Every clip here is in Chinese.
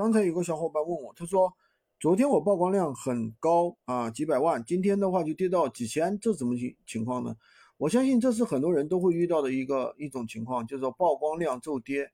刚才有个小伙伴问我，他说昨天我曝光量很高啊，几百万，今天的话就跌到几千，这怎么情情况呢？我相信这是很多人都会遇到的一个一种情况，就是曝光量骤跌。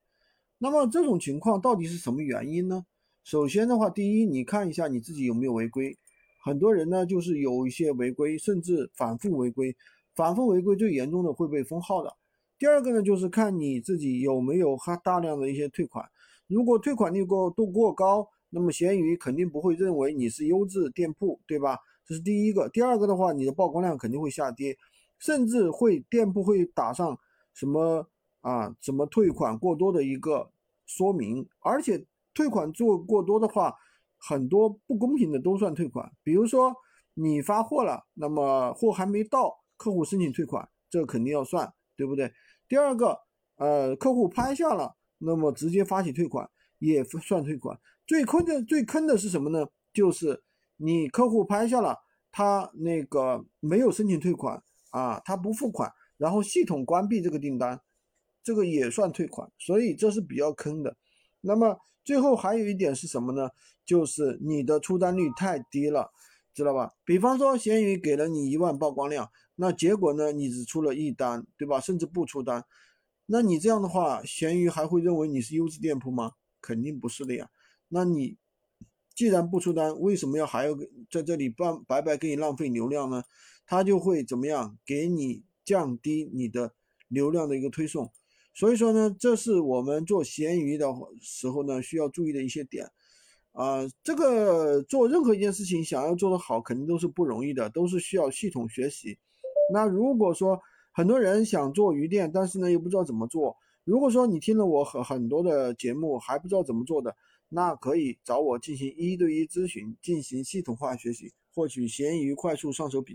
那么这种情况到底是什么原因呢？首先的话，第一，你看一下你自己有没有违规。很多人呢，就是有一些违规，甚至反复违规，反复违规最严重的会被封号的。第二个呢，就是看你自己有没有哈大量的一些退款。如果退款率过度过高，那么闲鱼肯定不会认为你是优质店铺，对吧？这是第一个。第二个的话，你的曝光量肯定会下跌，甚至会店铺会打上什么啊，什么退款过多的一个说明。而且退款做过多的话，很多不公平的都算退款。比如说你发货了，那么货还没到，客户申请退款，这肯定要算，对不对？第二个，呃，客户拍下了。那么直接发起退款也算退款，最坑的最坑的是什么呢？就是你客户拍下了，他那个没有申请退款啊，他不付款，然后系统关闭这个订单，这个也算退款，所以这是比较坑的。那么最后还有一点是什么呢？就是你的出单率太低了，知道吧？比方说闲鱼给了你一万曝光量，那结果呢，你只出了一单，对吧？甚至不出单。那你这样的话，闲鱼还会认为你是优质店铺吗？肯定不是的呀。那你既然不出单，为什么要还要在这里半白白给你浪费流量呢？他就会怎么样给你降低你的流量的一个推送。所以说呢，这是我们做闲鱼的时候呢需要注意的一些点。啊，这个做任何一件事情想要做得好，肯定都是不容易的，都是需要系统学习。那如果说，很多人想做鱼店，但是呢又不知道怎么做。如果说你听了我很很多的节目还不知道怎么做的，那可以找我进行一对一咨询，进行系统化学习，获取闲鱼快速上手笔。